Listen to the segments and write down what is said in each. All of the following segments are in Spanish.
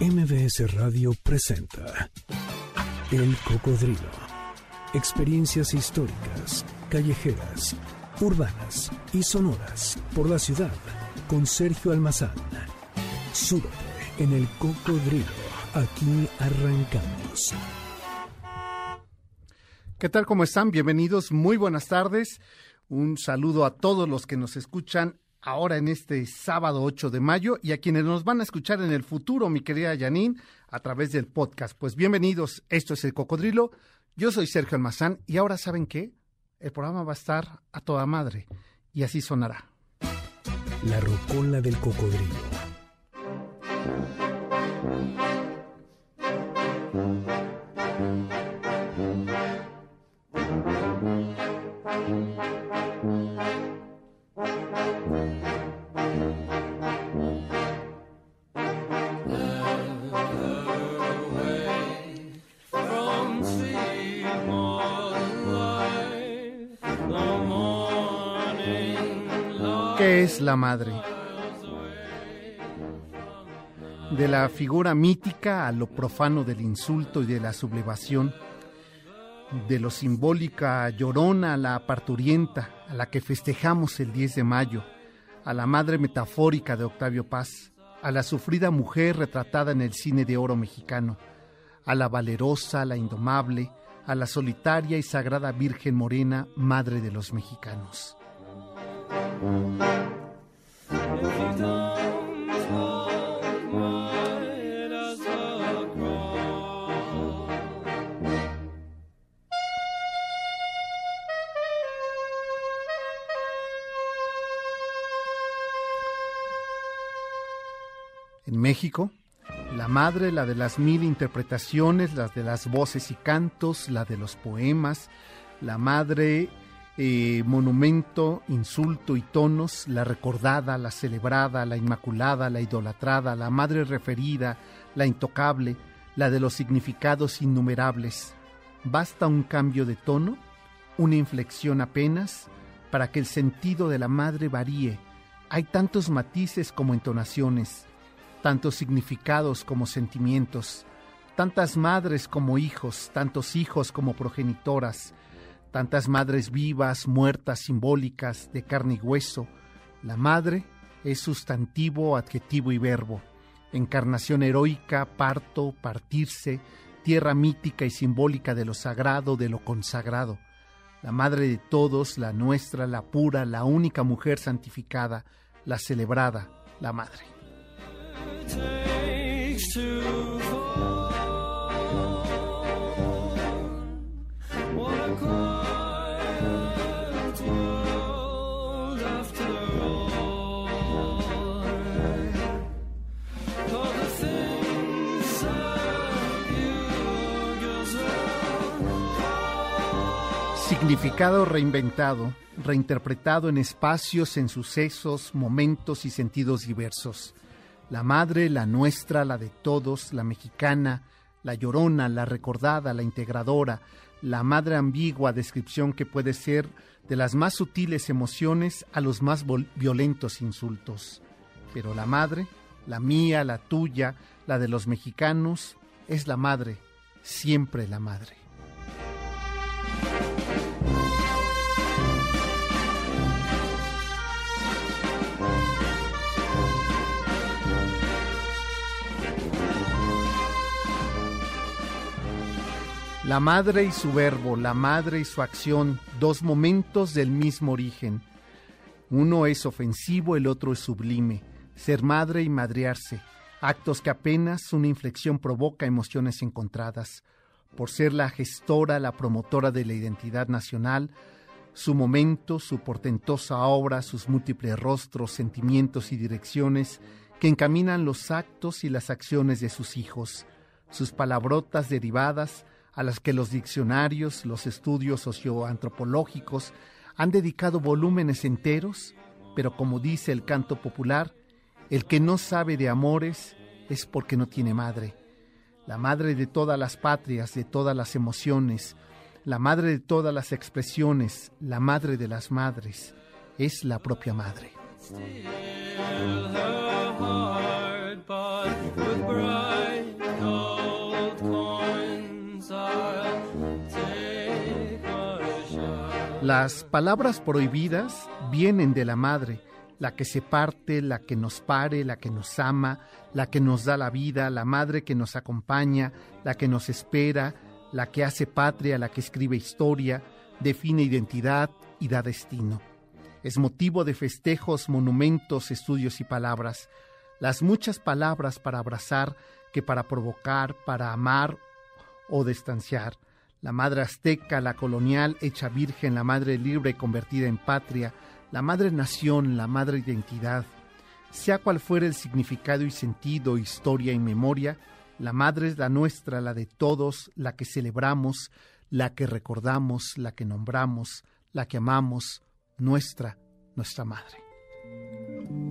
MBS Radio presenta El Cocodrilo. Experiencias históricas, callejeras, urbanas y sonoras por la ciudad con Sergio Almazán. Súbete en El Cocodrilo. Aquí arrancamos. ¿Qué tal? ¿Cómo están? Bienvenidos. Muy buenas tardes. Un saludo a todos los que nos escuchan ahora en este sábado 8 de mayo y a quienes nos van a escuchar en el futuro, mi querida Janine, a través del podcast. Pues bienvenidos, esto es El Cocodrilo, yo soy Sergio Almazán y ahora saben qué, el programa va a estar a toda madre y así sonará. La rocola del cocodrilo. La madre? De la figura mítica a lo profano del insulto y de la sublevación, de lo simbólica llorona a la parturienta, a la que festejamos el 10 de mayo, a la madre metafórica de Octavio Paz, a la sufrida mujer retratada en el cine de oro mexicano, a la valerosa, a la indomable, a la solitaria y sagrada Virgen Morena, madre de los mexicanos. En México, la madre, la de las mil interpretaciones, las de las voces y cantos, la de los poemas, la madre eh, monumento, insulto y tonos, la recordada, la celebrada, la inmaculada, la idolatrada, la madre referida, la intocable, la de los significados innumerables. Basta un cambio de tono, una inflexión apenas, para que el sentido de la madre varíe. Hay tantos matices como entonaciones, tantos significados como sentimientos, tantas madres como hijos, tantos hijos como progenitoras, tantas madres vivas, muertas, simbólicas, de carne y hueso. La madre es sustantivo, adjetivo y verbo, encarnación heroica, parto, partirse, tierra mítica y simbólica de lo sagrado, de lo consagrado. La madre de todos, la nuestra, la pura, la única mujer santificada, la celebrada, la madre. Significado reinventado, reinterpretado en espacios, en sucesos, momentos y sentidos diversos. La madre, la nuestra, la de todos, la mexicana, la llorona, la recordada, la integradora, la madre ambigua, descripción que puede ser de las más sutiles emociones a los más violentos insultos. Pero la madre, la mía, la tuya, la de los mexicanos, es la madre, siempre la madre. La madre y su verbo, la madre y su acción, dos momentos del mismo origen. Uno es ofensivo, el otro es sublime. Ser madre y madrearse, actos que apenas una inflexión provoca emociones encontradas. Por ser la gestora, la promotora de la identidad nacional, su momento, su portentosa obra, sus múltiples rostros, sentimientos y direcciones que encaminan los actos y las acciones de sus hijos, sus palabrotas derivadas, a las que los diccionarios, los estudios socioantropológicos han dedicado volúmenes enteros, pero como dice el canto popular, el que no sabe de amores es porque no tiene madre. La madre de todas las patrias, de todas las emociones, la madre de todas las expresiones, la madre de las madres, es la propia madre. Las palabras prohibidas vienen de la madre, la que se parte, la que nos pare, la que nos ama, la que nos da la vida, la madre que nos acompaña, la que nos espera, la que hace patria, la que escribe historia, define identidad y da destino. Es motivo de festejos, monumentos, estudios y palabras. Las muchas palabras para abrazar que para provocar, para amar o distanciar. La madre azteca, la colonial, hecha virgen, la madre libre convertida en patria, la madre nación, la madre identidad. Sea cual fuera el significado y sentido, historia y memoria, la madre es la nuestra, la de todos, la que celebramos, la que recordamos, la que nombramos, la que amamos, nuestra, nuestra madre.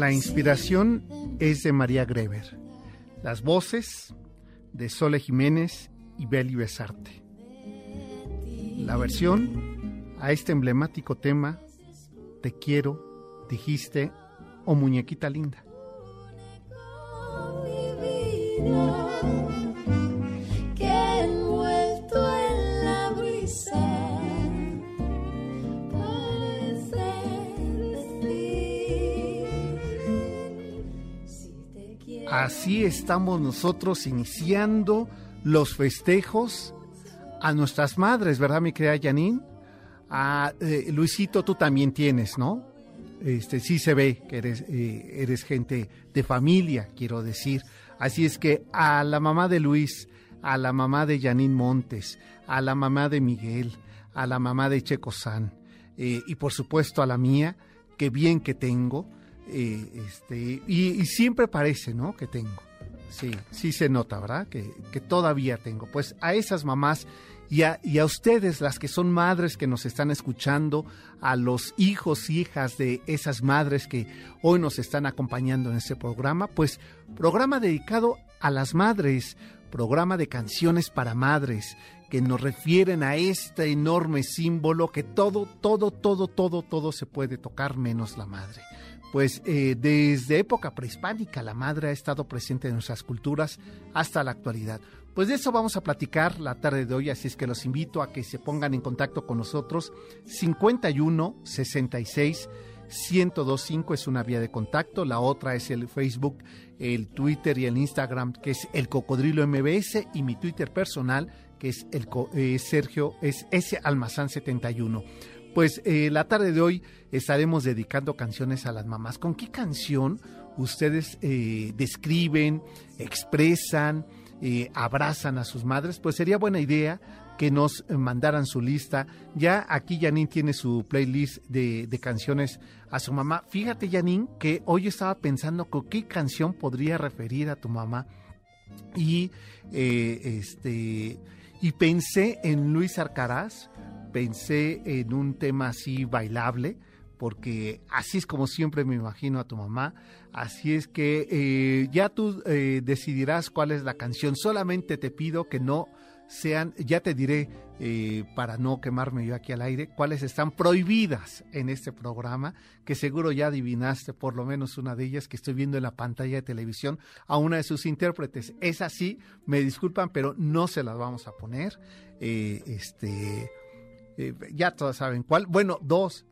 La inspiración es de María Greber. Las voces de Sole Jiménez y Beli Besarte. La versión a este emblemático tema Te quiero, dijiste, o muñequita linda. Así estamos nosotros iniciando los festejos a nuestras madres, ¿verdad, mi querida Janine? A, eh, Luisito, tú también tienes, ¿no? Este, sí se ve que eres, eh, eres gente de familia, quiero decir. Así es que a la mamá de Luis, a la mamá de Janine Montes, a la mamá de Miguel, a la mamá de Checo San, eh, y por supuesto a la mía, qué bien que tengo, este, y, siempre parece, ¿no? Que tengo. Sí, sí se nota, ¿verdad? Que, todavía tengo. Pues a esas mamás y a, y a, ustedes, las que son madres que nos están escuchando, a los hijos y hijas de esas madres que hoy nos están acompañando en este programa, pues programa dedicado a las madres, programa de canciones para madres que nos refieren a este enorme símbolo que todo, todo, todo, todo, todo se puede tocar menos la madre pues eh, desde época prehispánica la madre ha estado presente en nuestras culturas hasta la actualidad. Pues de eso vamos a platicar la tarde de hoy, así es que los invito a que se pongan en contacto con nosotros. 51 66 1025 es una vía de contacto, la otra es el Facebook, el Twitter y el Instagram, que es el Cocodrilo MBS, y mi Twitter personal, que es el eh, Sergio, es S Almazán 71. Pues eh, la tarde de hoy estaremos dedicando canciones a las mamás. ¿Con qué canción ustedes eh, describen, expresan, eh, abrazan a sus madres? Pues sería buena idea que nos mandaran su lista. Ya aquí Janine tiene su playlist de, canciones a su mamá. Fíjate, Janine, que hoy estaba pensando con qué canción podría referir a tu mamá. Y este y pensé en Luis Arcaraz, pensé en un tema así bailable, porque así es como siempre me imagino a tu mamá. Así es que eh, ya tú eh, decidirás cuál es la canción. Solamente te pido que no sean, ya te diré, eh, para no quemarme yo aquí al aire, cuáles están prohibidas en este programa, que seguro ya adivinaste por lo menos una de ellas que estoy viendo en la pantalla de televisión a una de sus intérpretes. Es así, me disculpan, pero no se las vamos a poner. Eh, este, eh, ya todas saben cuál. Bueno, dos,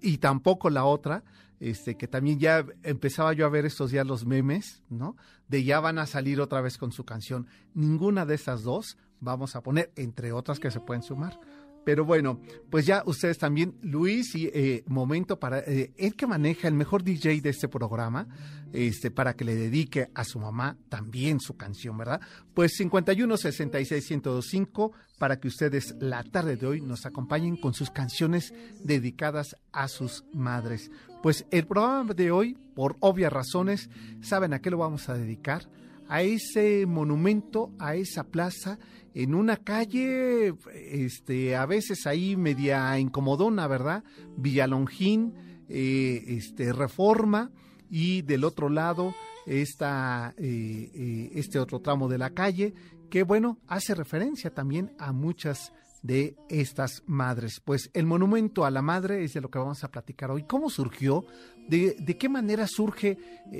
y tampoco la otra. Este, que también ya empezaba yo a ver estos días los memes, ¿no? De ya van a salir otra vez con su canción. Ninguna de esas dos vamos a poner, entre otras que se pueden sumar. Pero bueno, pues ya ustedes también, Luis, y eh, momento para eh, el que maneja el mejor DJ de este programa, este, para que le dedique a su mamá también su canción, ¿verdad? Pues 51 66 1025 para que ustedes la tarde de hoy nos acompañen con sus canciones dedicadas a sus madres. Pues el programa de hoy, por obvias razones, ¿saben a qué lo vamos a dedicar? A ese monumento, a esa plaza en una calle, este, a veces ahí media incomodona, ¿verdad? Villalongín, eh, este, Reforma, y del otro lado está eh, eh, este otro tramo de la calle, que bueno, hace referencia también a muchas de estas madres. Pues el monumento a la madre es de lo que vamos a platicar hoy. ¿Cómo surgió? ¿De, qué manera surge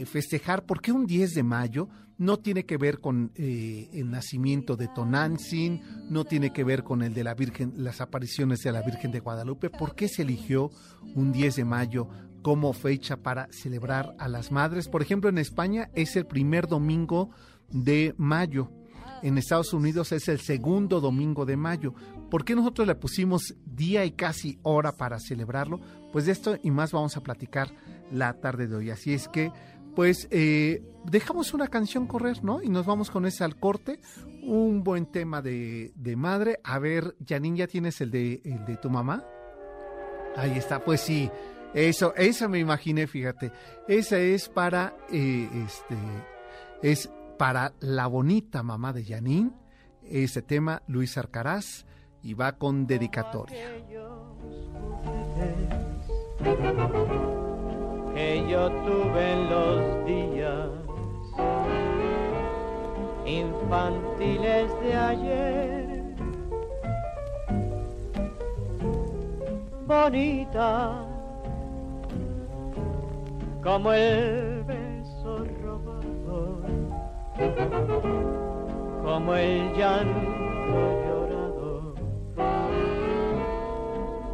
festejar? ¿Por qué un 10 de mayo? no tiene que ver con eh, el nacimiento de Tonantzin, no tiene que ver con el de la Virgen, las apariciones de la Virgen de Guadalupe. ¿Por qué se eligió un 10 de mayo como fecha para celebrar a las madres? Por ejemplo, en España es el primer domingo de mayo. En Estados Unidos es el segundo domingo de mayo. ¿Por qué nosotros le pusimos día y casi hora para celebrarlo? Pues de esto y más vamos a platicar la tarde de hoy. Así es que pues eh, dejamos una canción correr, ¿no? Y nos vamos con ese al corte. Un buen tema de, madre. A ver, Janine, ¿ya tienes el de, el de tu mamá? Ahí está, pues sí. Eso, esa me imaginé, fíjate. Esa es para, eh, este, es para la bonita mamá de Janine. Ese tema, Luis Arcaraz, y va con dedicatoria que yo tuve en los días infantiles de ayer. Bonita como el beso robado, como el llanto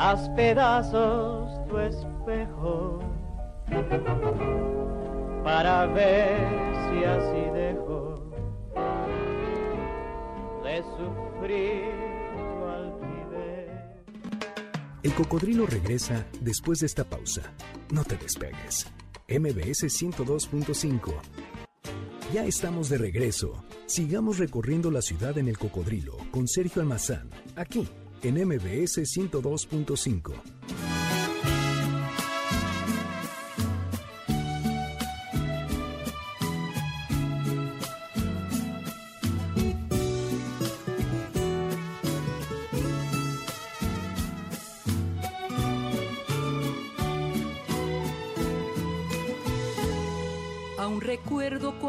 Haz pedazos tu espejo para ver si así dejo de sufrir tu. El cocodrilo regresa después de esta pausa. No te despegues. MBS 102.5. Ya estamos de regreso. Sigamos recorriendo la ciudad en el cocodrilo con Sergio Almazán, aquí en MBS 102.5.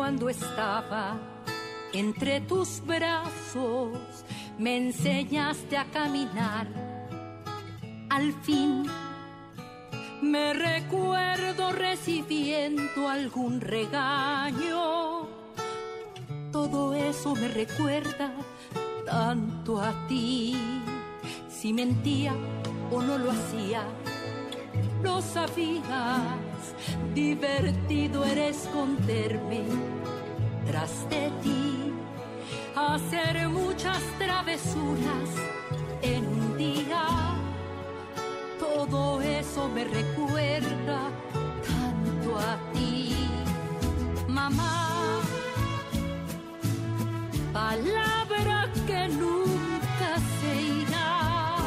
cuando estaba entre tus brazos, me enseñaste a caminar. Al fin me recuerdo recibiendo algún regaño. Todo eso me recuerda tanto a ti. Si mentía o no lo hacía, lo sabías divertido era esconderme tras de ti, hacer muchas travesuras en un día. Todo eso me recuerda tanto a ti, mamá. Palabra que nunca se irá,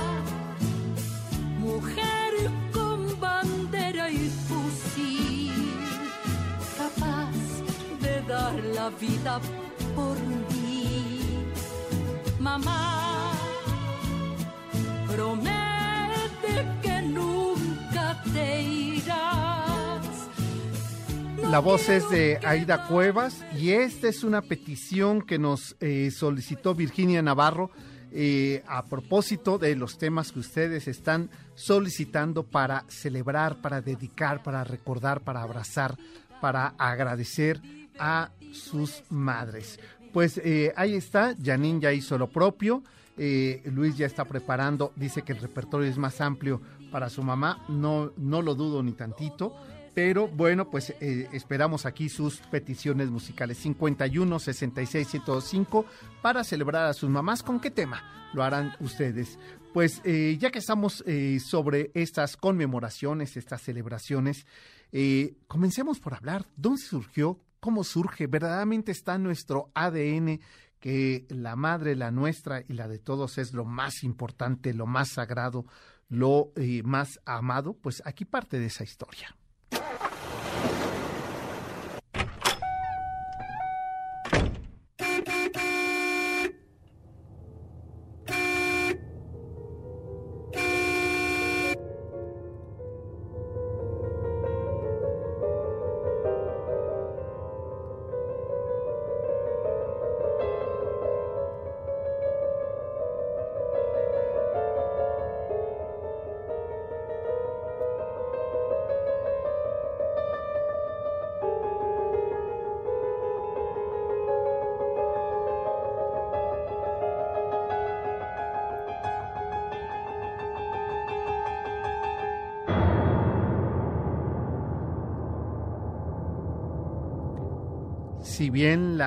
mujer con bandera y fusil, capaz de dar la vida por mí, mamá. Promete que nunca te irás. La voz es de Aida Cuevas y esta es una petición que nos eh, solicitó Virginia Navarro eh, a propósito de los temas que ustedes están solicitando para celebrar, para dedicar, para recordar, para abrazar, para agradecer a sus madres. Pues eh, ahí está, Janine ya hizo lo propio. Eh, Luis ya está preparando, dice que el repertorio es más amplio para su mamá, no, no lo dudo ni tantito, pero bueno, pues eh, esperamos aquí sus peticiones musicales 51 66 105 para celebrar a sus mamás. ¿Con qué tema lo harán ustedes? Pues ya que estamos sobre estas conmemoraciones, estas celebraciones, comencemos por hablar dónde surgió, cómo surge, verdaderamente está nuestro ADN que la madre, la nuestra y la de todos es lo más importante, lo más sagrado, lo eh, más amado, pues aquí parte de esa historia.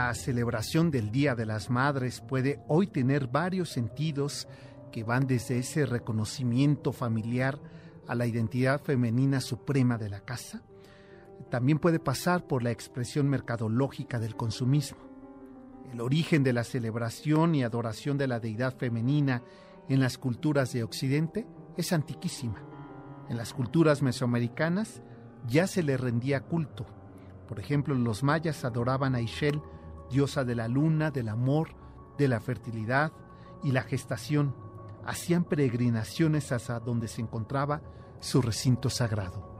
La celebración del Día de las Madres puede hoy tener varios sentidos que van desde ese reconocimiento familiar a la identidad femenina suprema de la casa, también puede pasar por la expresión mercadológica del consumismo. El origen de la celebración y adoración de la deidad femenina en las culturas de Occidente es antiquísima. En las culturas mesoamericanas ya se le rendía culto por ejemplo, los mayas adoraban a Ishel, diosa de la luna, del amor, de la fertilidad y la gestación. Hacían peregrinaciones hasta donde se encontraba su recinto sagrado.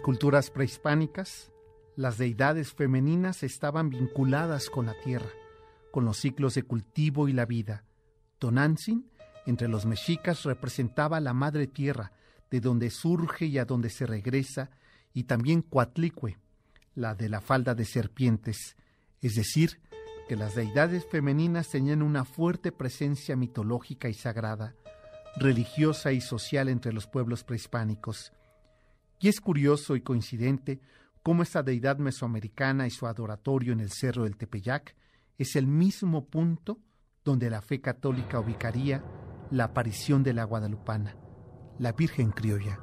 Culturas prehispánicas, las deidades femeninas estaban vinculadas con la tierra, con los ciclos de cultivo y la vida. Tonantzin, entre los mexicas, representaba la madre tierra, de donde surge y a donde se regresa, y también Coatlicue, la de la falda de serpientes, es decir, que las deidades femeninas tenían una fuerte presencia mitológica y sagrada, religiosa y social entre los pueblos prehispánicos. Y es curioso y coincidente cómo esta deidad mesoamericana y su adoratorio en el Cerro del Tepeyac es el mismo punto donde la fe católica ubicaría la aparición de la guadalupana, la Virgen criolla.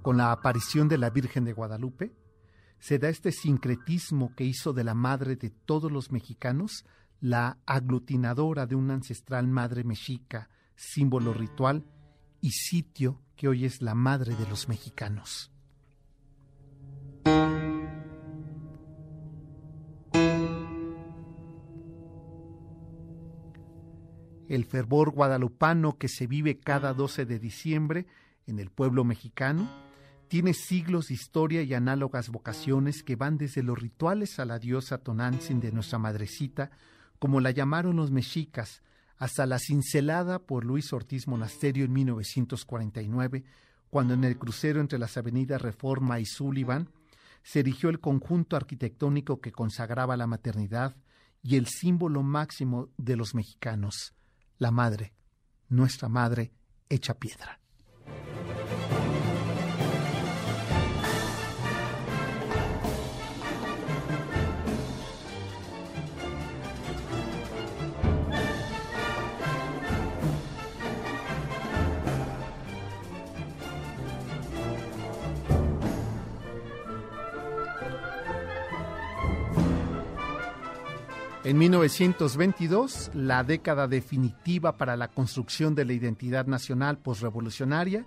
Con la aparición de la Virgen de Guadalupe, se da este sincretismo que hizo de la madre de todos los mexicanos la aglutinadora de una ancestral madre mexica, símbolo ritual y sitio que hoy es la madre de los mexicanos. El fervor guadalupano que se vive cada 12 de diciembre en el pueblo mexicano tiene siglos de historia y análogas vocaciones que van desde los rituales a la diosa Tonantzin de nuestra madrecita, como la llamaron los mexicas, hasta la cincelada por Luis Ortiz Monasterio en 1949, cuando en el crucero entre las avenidas Reforma y Sullivan se erigió el conjunto arquitectónico que consagraba la maternidad y el símbolo máximo de los mexicanos, la madre, nuestra madre hecha piedra. En 1922, la década definitiva para la construcción de la identidad nacional posrevolucionaria,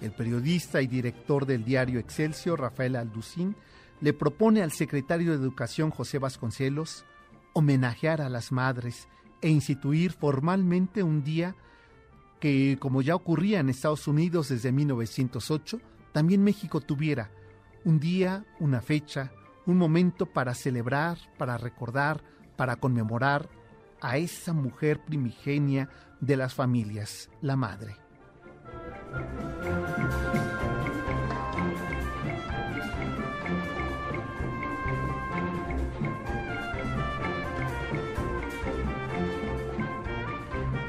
el periodista y director del diario Excelsior, Rafael Alducín, le propone al secretario de Educación, José Vasconcelos, homenajear a las madres e instituir formalmente un día que, como ya ocurría en Estados Unidos desde 1908, también México tuviera un día, una fecha, un momento para celebrar, para recordar, para conmemorar a esa mujer primigenia de las familias, la madre.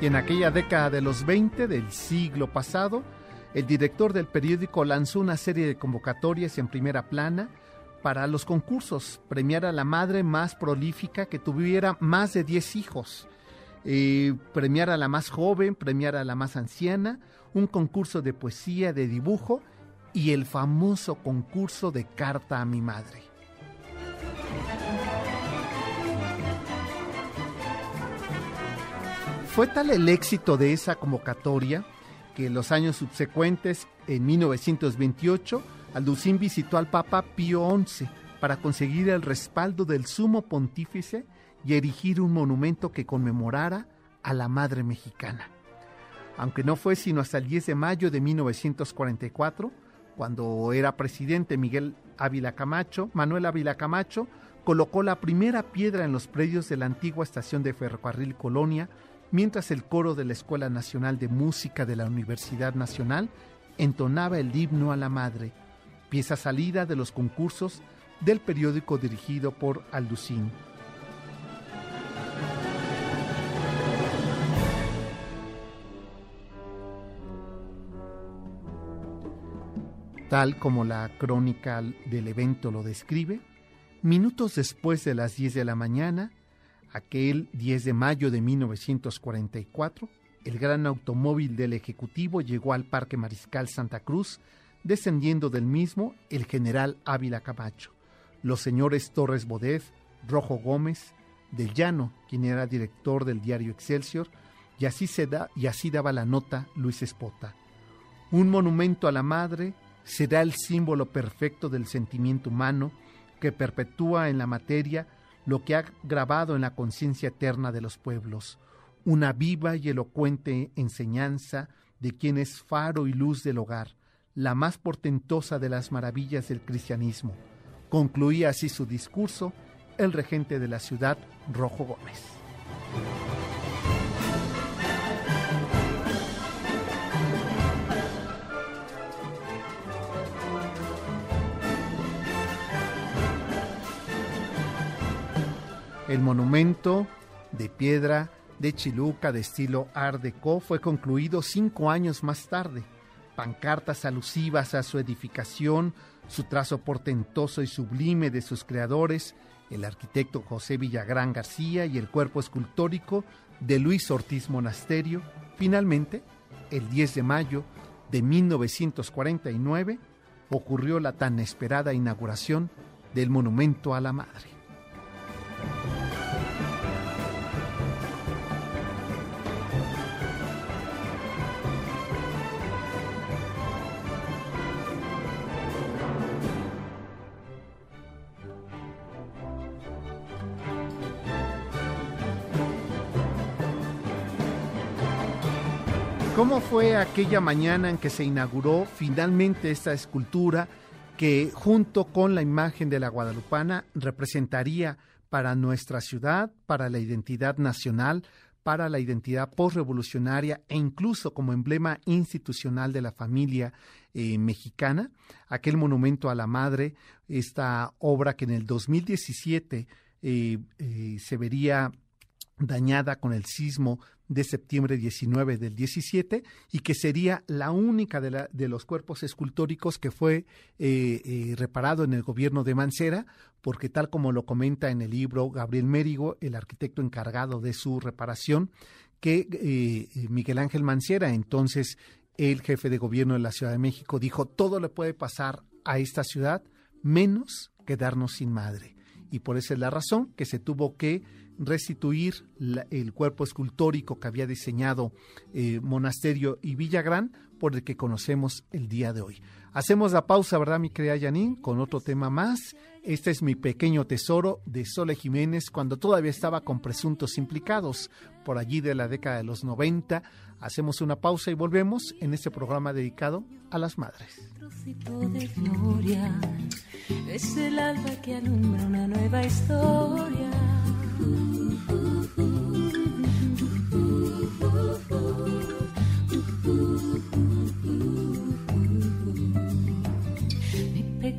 Y en aquella década de los 20 del siglo pasado, el director del periódico lanzó una serie de convocatorias en primera plana para los concursos, premiar a la madre más prolífica que tuviera más de 10 hijos, eh, premiar a la más joven, premiar a la más anciana, un concurso de poesía, de dibujo y el famoso concurso de carta a mi madre. Fue tal el éxito de esa convocatoria que en los años subsecuentes, en 1928, Alducín visitó al Papa Pío XI para conseguir el respaldo del sumo pontífice y erigir un monumento que conmemorara a la madre mexicana. Aunque no fue sino hasta el 10 de mayo de 1944, cuando era presidente Miguel Ávila Camacho, Manuel Ávila Camacho, colocó la primera piedra en los predios de la antigua estación de ferrocarril Colonia, mientras el coro de la Escuela Nacional de Música de la Universidad Nacional entonaba el himno a la madre, pieza salida de los concursos del periódico dirigido por Alducín. Tal como la crónica del evento lo describe, minutos después de las 10 de la mañana, aquel 10 de mayo de 1944, el gran automóvil del Ejecutivo llegó al Parque Mariscal Santa Cruz descendiendo del mismo el general Ávila Camacho, los señores Torres Bodet, Rojo Gómez, del Llano, quien era director del diario Excelsior, y así, se da, y así daba la nota Luis Espota. Un monumento a la madre será el símbolo perfecto del sentimiento humano que perpetúa en la materia lo que ha grabado en la conciencia eterna de los pueblos, una viva y elocuente enseñanza de quien es faro y luz del hogar, la más portentosa de las maravillas del cristianismo. Concluía así su discurso el regente de la ciudad, Rojo Gómez. El monumento de piedra de Chiluca de estilo Art Deco fue concluido cinco años más tarde pancartas alusivas a su edificación, su trazo portentoso y sublime de sus creadores, el arquitecto José Villagrán García y el cuerpo escultórico de Luis Ortiz Monasterio, finalmente, el 10 de mayo de 1949, ocurrió la tan esperada inauguración del Monumento a la Madre. Fue aquella mañana en que se inauguró finalmente esta escultura que junto con la imagen de la guadalupana representaría para nuestra ciudad, para la identidad nacional, para la identidad postrevolucionaria e incluso como emblema institucional de la familia eh, mexicana, aquel monumento a la madre, esta obra que en el 2017 eh, eh, se vería dañada con el sismo de septiembre 19 del 17 y que sería la única de, la, de los cuerpos escultóricos que fue reparado en el gobierno de Mancera, porque tal como lo comenta en el libro Gabriel Mérigo, el arquitecto encargado de su reparación, que Miguel Ángel Mancera, entonces el jefe de gobierno de la Ciudad de México dijo, todo le puede pasar a esta ciudad menos quedarnos sin madre. Y por esa es la razón que se tuvo que restituir el cuerpo escultórico que había diseñado eh, Monasterio y Villagrán por el que conocemos el día de hoy. Hacemos la pausa, ¿verdad, mi querida Janine? Con otro tema más. Este es mi pequeño tesoro de Sole Jiménez cuando todavía estaba con presuntos implicados por allí de la década de los 90. Hacemos una pausa y volvemos en este programa dedicado a las madres.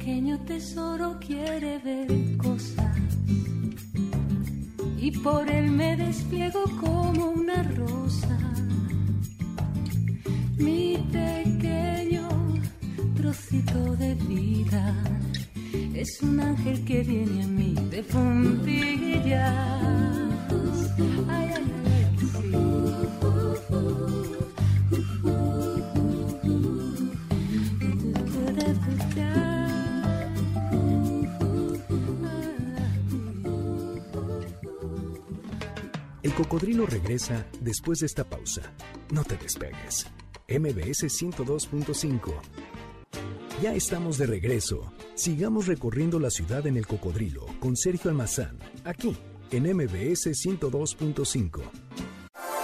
Pequeño tesoro quiere ver cosas y por él me despliego como una rosa. Mi pequeño trocito de vida es un ángel que viene a mí de puntillas. Ay, ay, cocodrilo regresa después de esta pausa. No te despegues. MBS 102.5. Ya estamos de regreso. Sigamos recorriendo la ciudad en el cocodrilo con Sergio Almazán, aquí en MBS 102.5.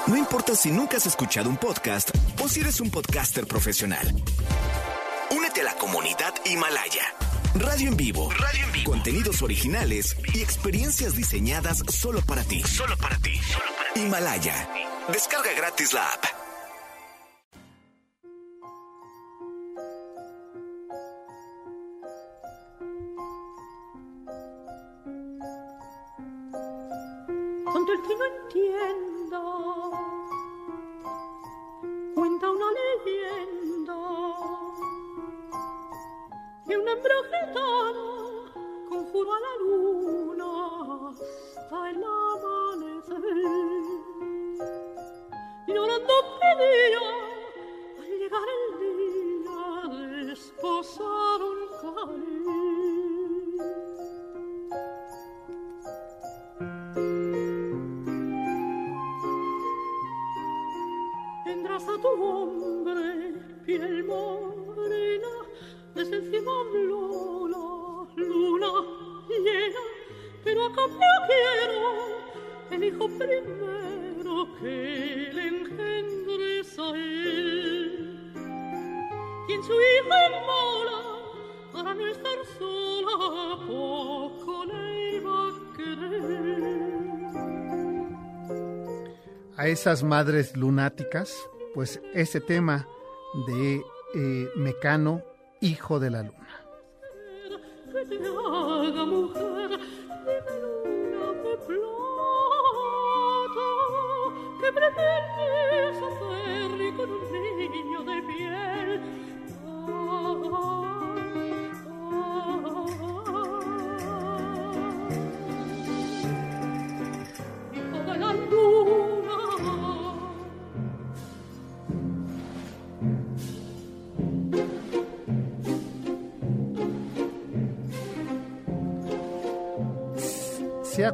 No importa si nunca has escuchado un podcast o si eres un podcaster profesional. Únete a la comunidad Himalaya. Radio en vivo. Radio en vivo. Contenidos originales y experiencias diseñadas solo para ti. Solo para ti. Himalaya. Descarga gratis la app. Cuando el que no entienda, cuenta una leyenda de un hembra conjuro a la luna hasta el pero a cambio quiero el hijo primero A esas madres lunáticas, pues ese tema de eh, Mecano, hijo de la luna.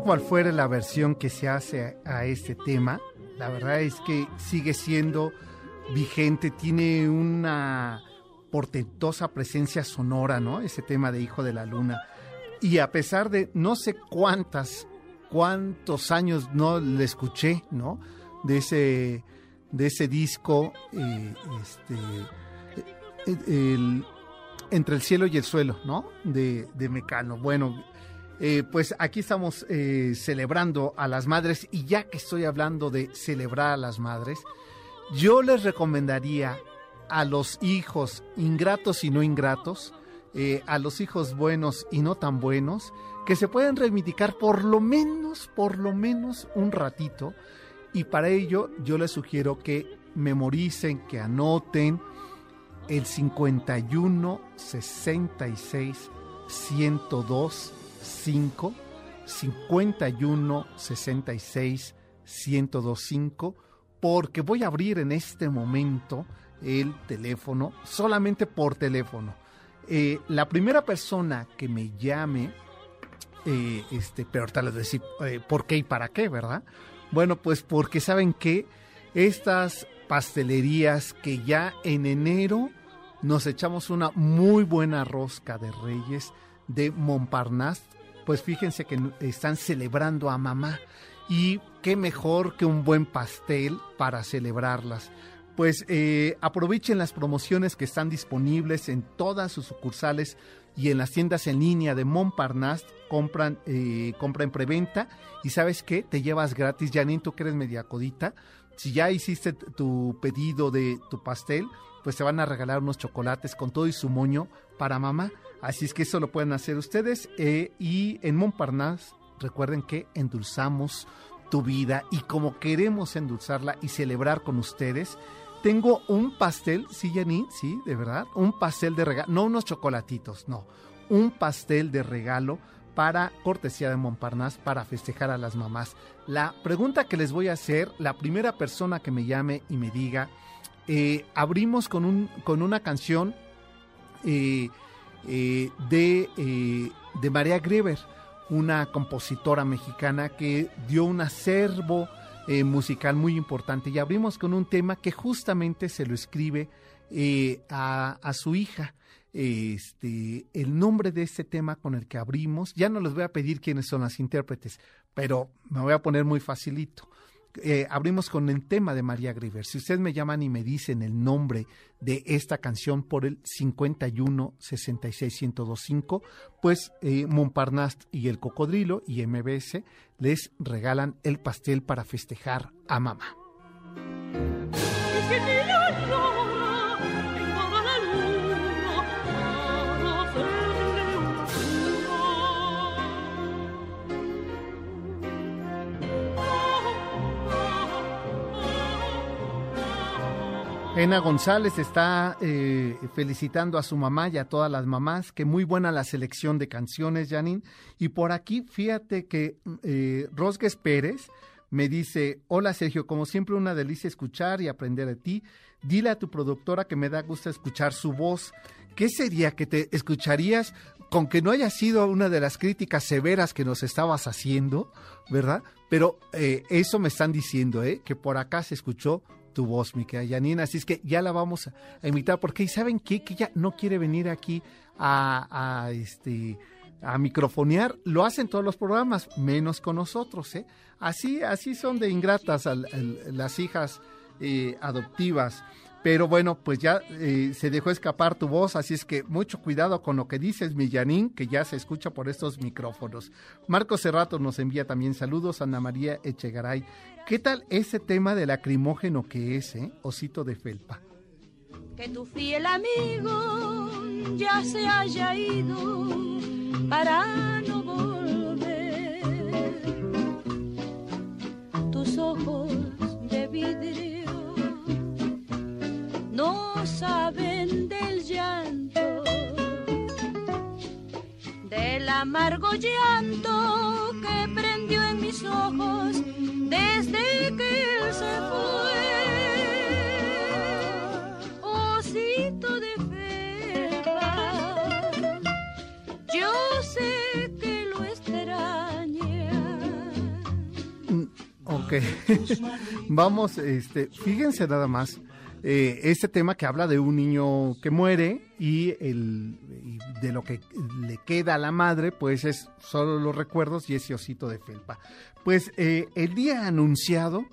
Cual fuere la versión que se hace a este tema, la verdad es que sigue siendo vigente, tiene una portentosa presencia sonora, ¿no? Ese tema de Hijo de la Luna. Y a pesar de no sé cuántas, cuántos años no le escuché, ¿no? De ese de ese disco, eh, este, eh, Entre el cielo y el suelo, ¿no? De, de Mecano. Bueno, eh, pues aquí estamos eh, celebrando a las madres y ya que estoy hablando de celebrar a las madres, yo les recomendaría a los hijos ingratos y no ingratos, eh, a los hijos buenos y no tan buenos, que se pueden reivindicar por lo menos, por lo menos un ratito. Y para ello yo les sugiero que memoricen, que anoten el 51 66 102 5 51 66 1025 porque voy a abrir en este momento el teléfono solamente por teléfono. Eh, la primera persona que me llame, eh, este, pero ahorita les decir eh, por qué y para qué, ¿verdad? Bueno, pues porque saben que estas pastelerías que ya en enero nos echamos una muy buena rosca de reyes de Montparnasse, pues fíjense que están celebrando a mamá. Y qué mejor que un buen pastel para celebrarlas. Pues eh, aprovechen las promociones que están disponibles en todas sus sucursales y en las tiendas en línea de Montparnasse. Compran, eh, preventa y ¿sabes qué? Te llevas gratis. Janine, tú que eres media codita. Si ya hiciste tu pedido de tu pastel, pues te van a regalar unos chocolates con todo y su moño para mamá. Así es que eso lo pueden hacer ustedes. Eh, y en Montparnasse, recuerden que endulzamos tu vida y como queremos endulzarla y celebrar con ustedes, tengo un pastel, sí, Janine, sí, de verdad, un pastel de regalo, no unos chocolatitos, no, un pastel de regalo para cortesía de Montparnasse para festejar a las mamás. La pregunta que les voy a hacer, la primera persona que me llame y me diga, eh, abrimos con, un, con una canción eh, eh, de, eh, de María Greber, una compositora mexicana que dio un acervo eh, musical muy importante. Y abrimos con un tema que justamente se lo escribe a, a, su hija. Este, el nombre de este tema con el que abrimos, ya no les voy a pedir quiénes son las intérpretes, pero me voy a poner muy facilito eh, abrimos con el tema de María Griver. Si ustedes me llaman y me dicen el nombre de esta canción por el 51 66 1025, pues eh, Montparnasse y el Cocodrilo y MBS les regalan el pastel para festejar a mamá. Ena González está eh, felicitando a su mamá y a todas las mamás, que muy buena la selección de canciones, Janine. Y por aquí, fíjate que eh, Rosges Pérez me dice, hola Sergio, como siempre una delicia escuchar y aprender de ti. Dile a tu productora que me da gusto escuchar su voz. ¿Qué sería que te escucharías con que no haya sido una de las críticas severas que nos estabas haciendo, ¿verdad? Pero eh, eso me están diciendo, ¿eh? Que por acá se escuchó tu voz, mi querida Janina. Así es que ya la vamos a, invitar, porque ¿saben qué? Que ella no quiere venir aquí a, a, este a microfonear, lo hacen todos los programas, menos con nosotros, ¿eh? Así, así son de ingratas al, las hijas eh, adoptivas. Pero bueno, pues ya eh, se dejó escapar tu voz, así es que mucho cuidado con lo que dices, mi Janín, que ya se escucha por estos micrófonos. Marco Cerrato nos envía también saludos, Ana María Echegaray. ¿Qué tal ese tema de lacrimógeno que es, eh? Osito de Felpa? Que tu fiel amigo ya se haya ido para no volver. Tus ojos amargo llanto que prendió en mis ojos desde que él se fue. Osito de felpa, yo sé que lo extraña. Ok, vamos, este, fíjense nada más eh, este tema que habla de un niño que muere y, el, de lo que le queda a la madre, pues es solo los recuerdos y ese osito de felpa. Pues eh, el día anunciado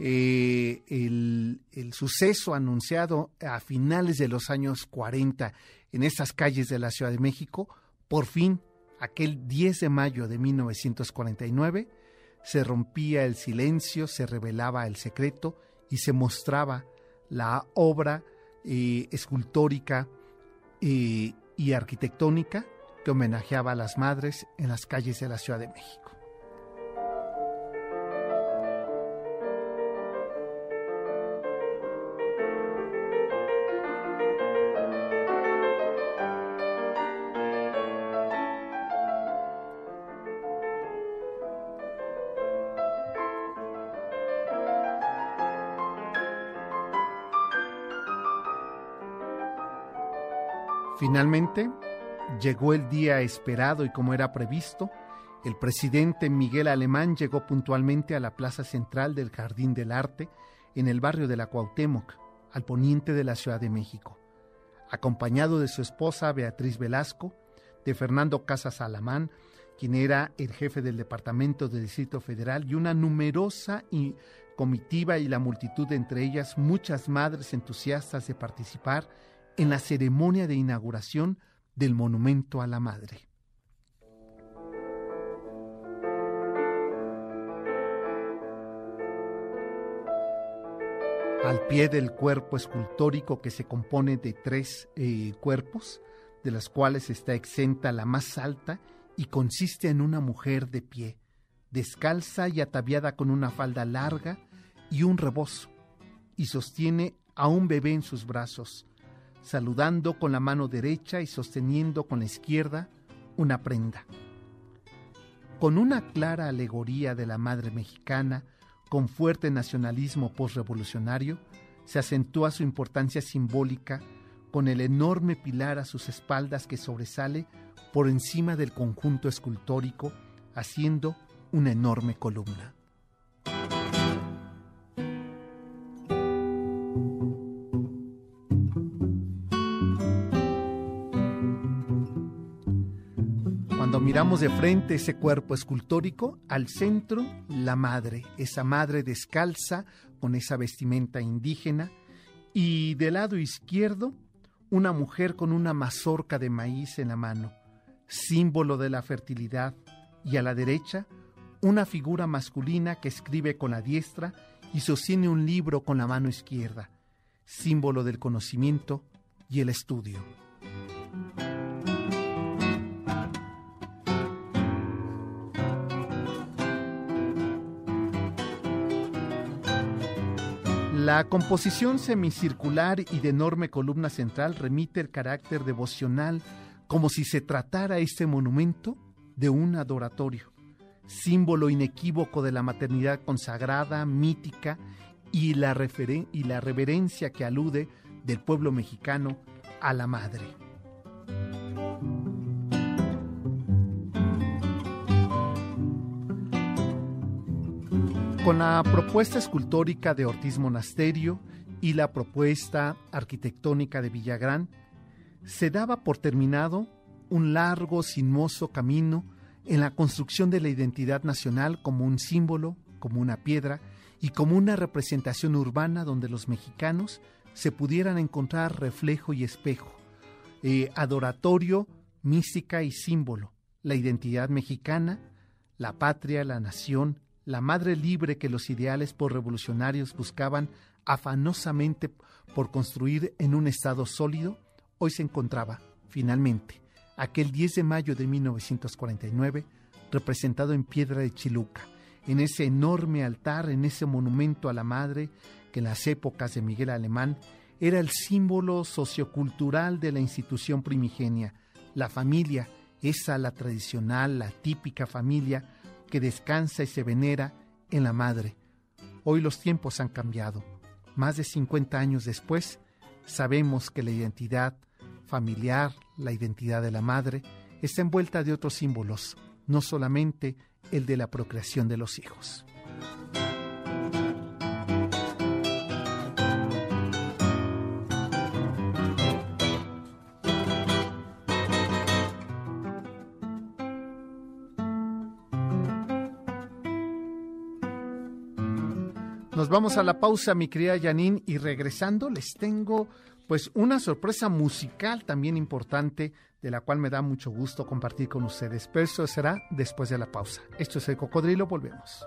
eh, el, el, suceso anunciado a finales de los años 40 en estas calles de la Ciudad de México, por fin, aquel 10 de mayo de 1949, se rompía el silencio, se revelaba el secreto y se mostraba la obra eh, escultórica eh, y arquitectónica que homenajeaba a las madres en las calles de la Ciudad de México. Finalmente, llegó el día esperado y como era previsto, el presidente Miguel Alemán llegó puntualmente a la plaza central del Jardín del Arte en el barrio de la Cuauhtémoc, al poniente de la Ciudad de México, acompañado de su esposa Beatriz Velasco, de Fernando Casas Alamán, quien era el jefe del Departamento del Distrito Federal, y una numerosa comitiva y la multitud, entre ellas muchas madres entusiastas de participar en la ceremonia de inauguración del Monumento a la Madre. Al pie del cuerpo escultórico que se compone de tres eh, cuerpos, de las cuales está exenta la más alta y consiste en una mujer de pie, descalza y ataviada con una falda larga y un rebozo, y sostiene a un bebé en sus brazos, saludando con la mano derecha y sosteniendo con la izquierda una prenda. Con una clara alegoría de la madre mexicana, con fuerte nacionalismo postrevolucionario, se acentúa su importancia simbólica con el enorme pilar a sus espaldas que sobresale por encima del conjunto escultórico, haciendo una enorme columna. Miramos de frente ese cuerpo escultórico, al centro la madre, esa madre descalza con esa vestimenta indígena, y del lado izquierdo una mujer con una mazorca de maíz en la mano, símbolo de la fertilidad, y a la derecha una figura masculina que escribe con la diestra y sostiene un libro con la mano izquierda, símbolo del conocimiento y el estudio. La composición semicircular y de enorme columna central remite el carácter devocional como si se tratara este monumento de un adoratorio, símbolo inequívoco de la maternidad consagrada, mítica y la, y la reverencia que alude del pueblo mexicano a la madre. Con la propuesta escultórica de Ortiz Monasterio y la propuesta arquitectónica de Villagrán, se daba por terminado un largo, sinuoso camino en la construcción de la identidad nacional como un símbolo, como una piedra y como una representación urbana donde los mexicanos se pudieran encontrar reflejo y espejo, eh, adoratorio, mística y símbolo, la identidad mexicana, la patria, la nación, la madre libre que los ideales por revolucionarios buscaban afanosamente por construir en un estado sólido, hoy se encontraba, finalmente, aquel 10 de mayo de 1949, representado en piedra de Chiluca, en ese enorme altar, en ese monumento a la madre que en las épocas de Miguel Alemán era el símbolo sociocultural de la institución primigenia, la familia, esa la tradicional, la típica familia, que descansa y se venera en la madre. Hoy los tiempos han cambiado. Más de 50 años después, sabemos que la identidad familiar, la identidad de la madre, está envuelta de otros símbolos, no solamente el de la procreación de los hijos. Nos vamos a la pausa, mi querida Janine, y regresando les tengo pues una sorpresa musical también importante de la cual me da mucho gusto compartir con ustedes. Pero eso será después de la pausa. Esto es el cocodrilo, volvemos.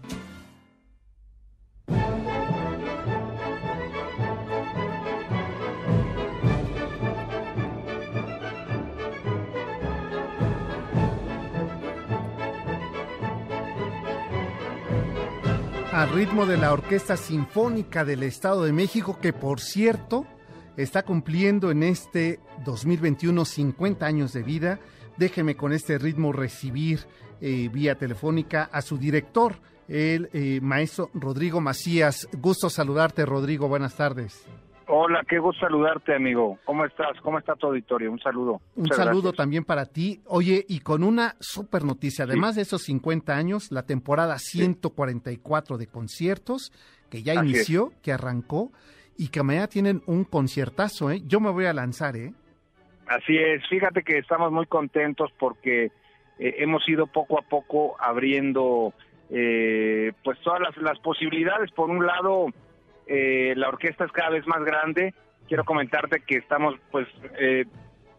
ritmo de la Orquesta Sinfónica del Estado de México, que por cierto está cumpliendo en este 2021 50 años de vida. Déjeme con este ritmo recibir eh, vía telefónica a su director, el eh, maestro Rodrigo Macías. Gusto saludarte, Rodrigo. Buenas tardes. Hola, qué gusto saludarte, amigo. ¿Cómo estás? ¿Cómo está tu auditorio? Un saludo. Un Muchas saludo gracias. también para ti. Oye, y con una super noticia, además de esos 50 años, la temporada 144 de conciertos que ya Así inició, que arrancó y que mañana tienen un conciertazo, ¿eh? Yo me voy a lanzar, ¿eh? Así es. Fíjate que estamos muy contentos porque eh, hemos ido poco a poco abriendo eh, pues todas las, las posibilidades. Por un lado, eh, la orquesta es cada vez más grande. Quiero comentarte que estamos pues eh,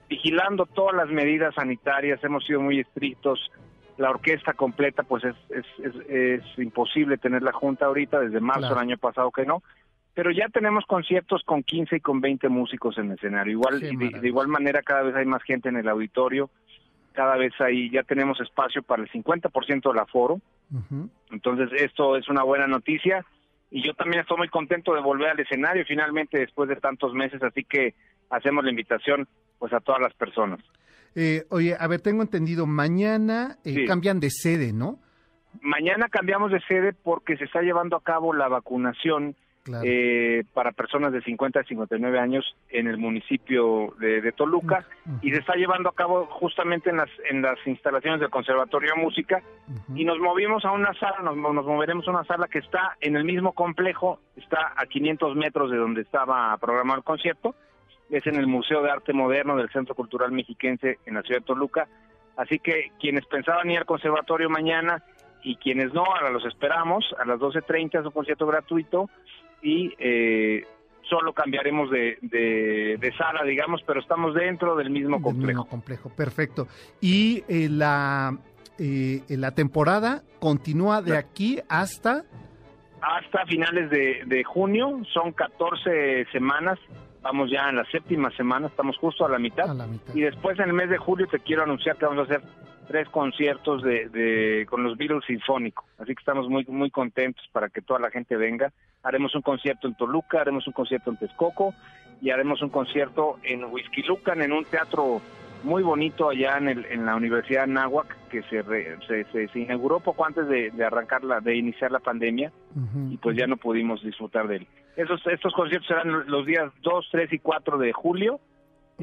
vigilando todas las medidas sanitarias. Hemos sido muy estrictos. La orquesta completa pues es, es, es, es imposible tener la junta ahorita desde marzo Claro. del año pasado que no. Pero ya tenemos conciertos con 15 y con 20 músicos en el escenario. Igual y de, igual manera cada vez hay más gente en el auditorio. Cada vez ahí ya tenemos espacio para el 50% del aforo. Ujú. Entonces, esto es una buena noticia y yo también estoy muy contento de volver al escenario finalmente después de tantos meses, así que hacemos la invitación pues a todas las personas. Eh, oye, a ver, tengo entendido, mañana eh, Sí. cambian de sede, ¿no? Mañana cambiamos de sede porque se está llevando a cabo la vacunación Claro. eh, para personas de 50 a 59 años en el municipio de, de Toluca y se está llevando a cabo justamente en las en las instalaciones del Conservatorio de Música y nos movimos a una sala, nos, nos moveremos a una sala que está en el mismo complejo, está a 500 metros de donde estaba programado el concierto, es en el Museo de Arte Moderno del Centro Cultural Mexiquense en la ciudad de Toluca, así que quienes pensaban ir al conservatorio mañana y quienes no, ahora los esperamos, a las 12.30 es un concierto gratuito y eh, solo cambiaremos de, de, de sala, digamos, pero estamos dentro del mismo Del complejo. mismo complejo, perfecto. Y eh, la, eh, la temporada continúa de aquí hasta... hasta finales de, de junio, son 14 semanas, vamos ya en la séptima semana, estamos justo a la mitad. A la mitad. Y después en el mes de julio te quiero anunciar que vamos a hacer tres conciertos de, de- con los Beatles Sinfónicos. Así que estamos muy muy contentos para que toda la gente venga. Haremos un concierto en Toluca, haremos un concierto en Texcoco y haremos un concierto en Huizquilucan, en un teatro muy bonito allá en, el- en la Universidad de Náhuac, que se, re- se, se- se inauguró poco antes de, de arrancar la, de iniciar la pandemia y pues ya no pudimos disfrutar de él. Esos, estos conciertos serán los días 2, 3 y 4 de julio.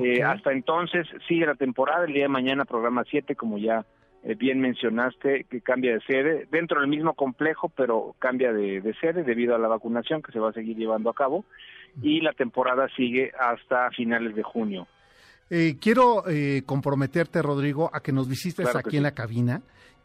Eh, hasta entonces sigue la temporada, el día de mañana programa 7, como ya eh, bien mencionaste, que cambia de sede, dentro del mismo complejo, pero cambia de, de sede debido a la vacunación que se va a seguir llevando a cabo. Y la temporada sigue hasta finales de junio. Eh, quiero eh, comprometerte, Rodrigo, a que nos visites Claro aquí en sí. la cabina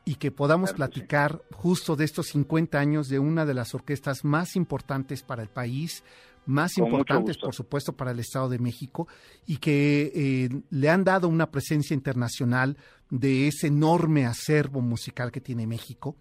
y que podamos Claro que sí. platicar justo de estos 50 años de una de las orquestas más importantes para el país, más Con importantes, por supuesto, para el Estado de México y que eh, le han dado una presencia internacional de ese enorme acervo musical que tiene México.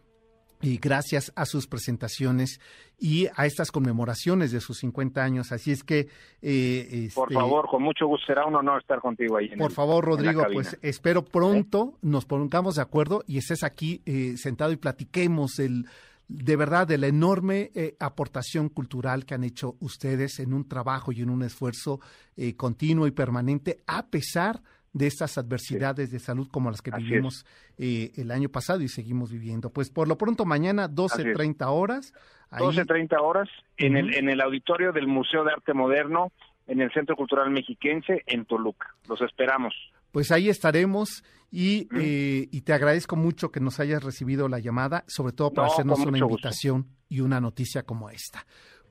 Y gracias a sus presentaciones y a estas conmemoraciones de sus 50 años. Así es que... eh, Por este, favor, con mucho gusto, será un honor estar contigo ahí. en por el- favor, Rodrigo, pues espero pronto nos pongamos de acuerdo y estés aquí eh, sentado y platiquemos el, de verdad de la enorme eh, aportación cultural que han hecho ustedes en un trabajo y en un esfuerzo eh, continuo y permanente, a pesar de estas adversidades de salud como las que vivimos eh, el año pasado y seguimos viviendo. Pues por lo pronto mañana 12.30 horas. 12.30 horas en, el, en el auditorio del Museo de Arte Moderno en el Centro Cultural Mexiquense en Toluca. Los esperamos. Pues ahí estaremos y, eh, y te agradezco mucho que nos hayas recibido la llamada, sobre todo para hacernos una invitación y una noticia como esta.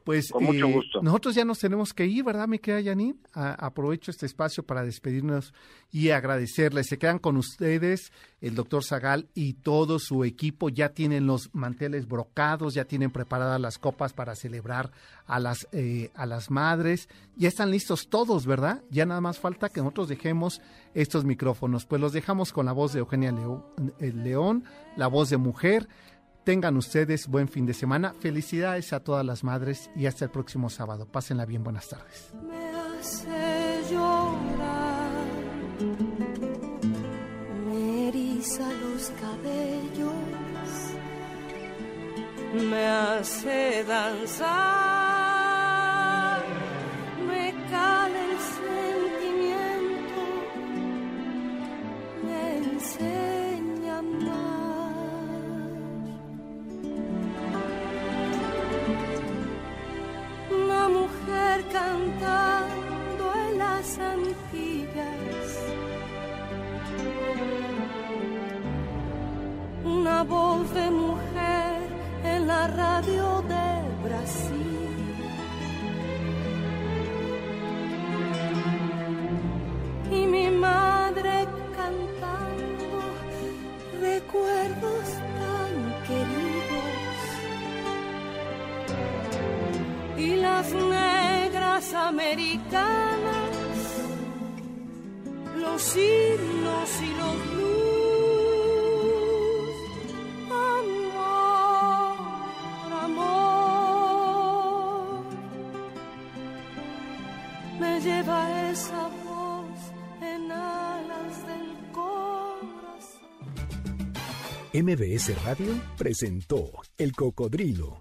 Pues mucho eh, gusto. nosotros ya nos tenemos que ir, ¿verdad, me queda Janine? aprovecho este espacio para despedirnos y agradecerles. Se quedan con ustedes el doctor Zagal y todo su equipo. Ya tienen los manteles brocados, ya tienen preparadas las copas para celebrar a las, eh, a las madres. Ya están listos todos, ¿verdad? Ya nada más falta que nosotros dejemos estos micrófonos. Pues los dejamos con la voz de Eugenia León la voz de mujer. Tengan ustedes buen fin de semana. Felicidades a todas las madres y hasta el próximo sábado. Pásenla bien. Buenas tardes. Me hace llorar, me eriza los cabellos, me hace danzar, americanas, los himnos y los blues. Amor, amor, me lleva esa voz en alas del corazón. MBS Radio presentó El Cocodrilo.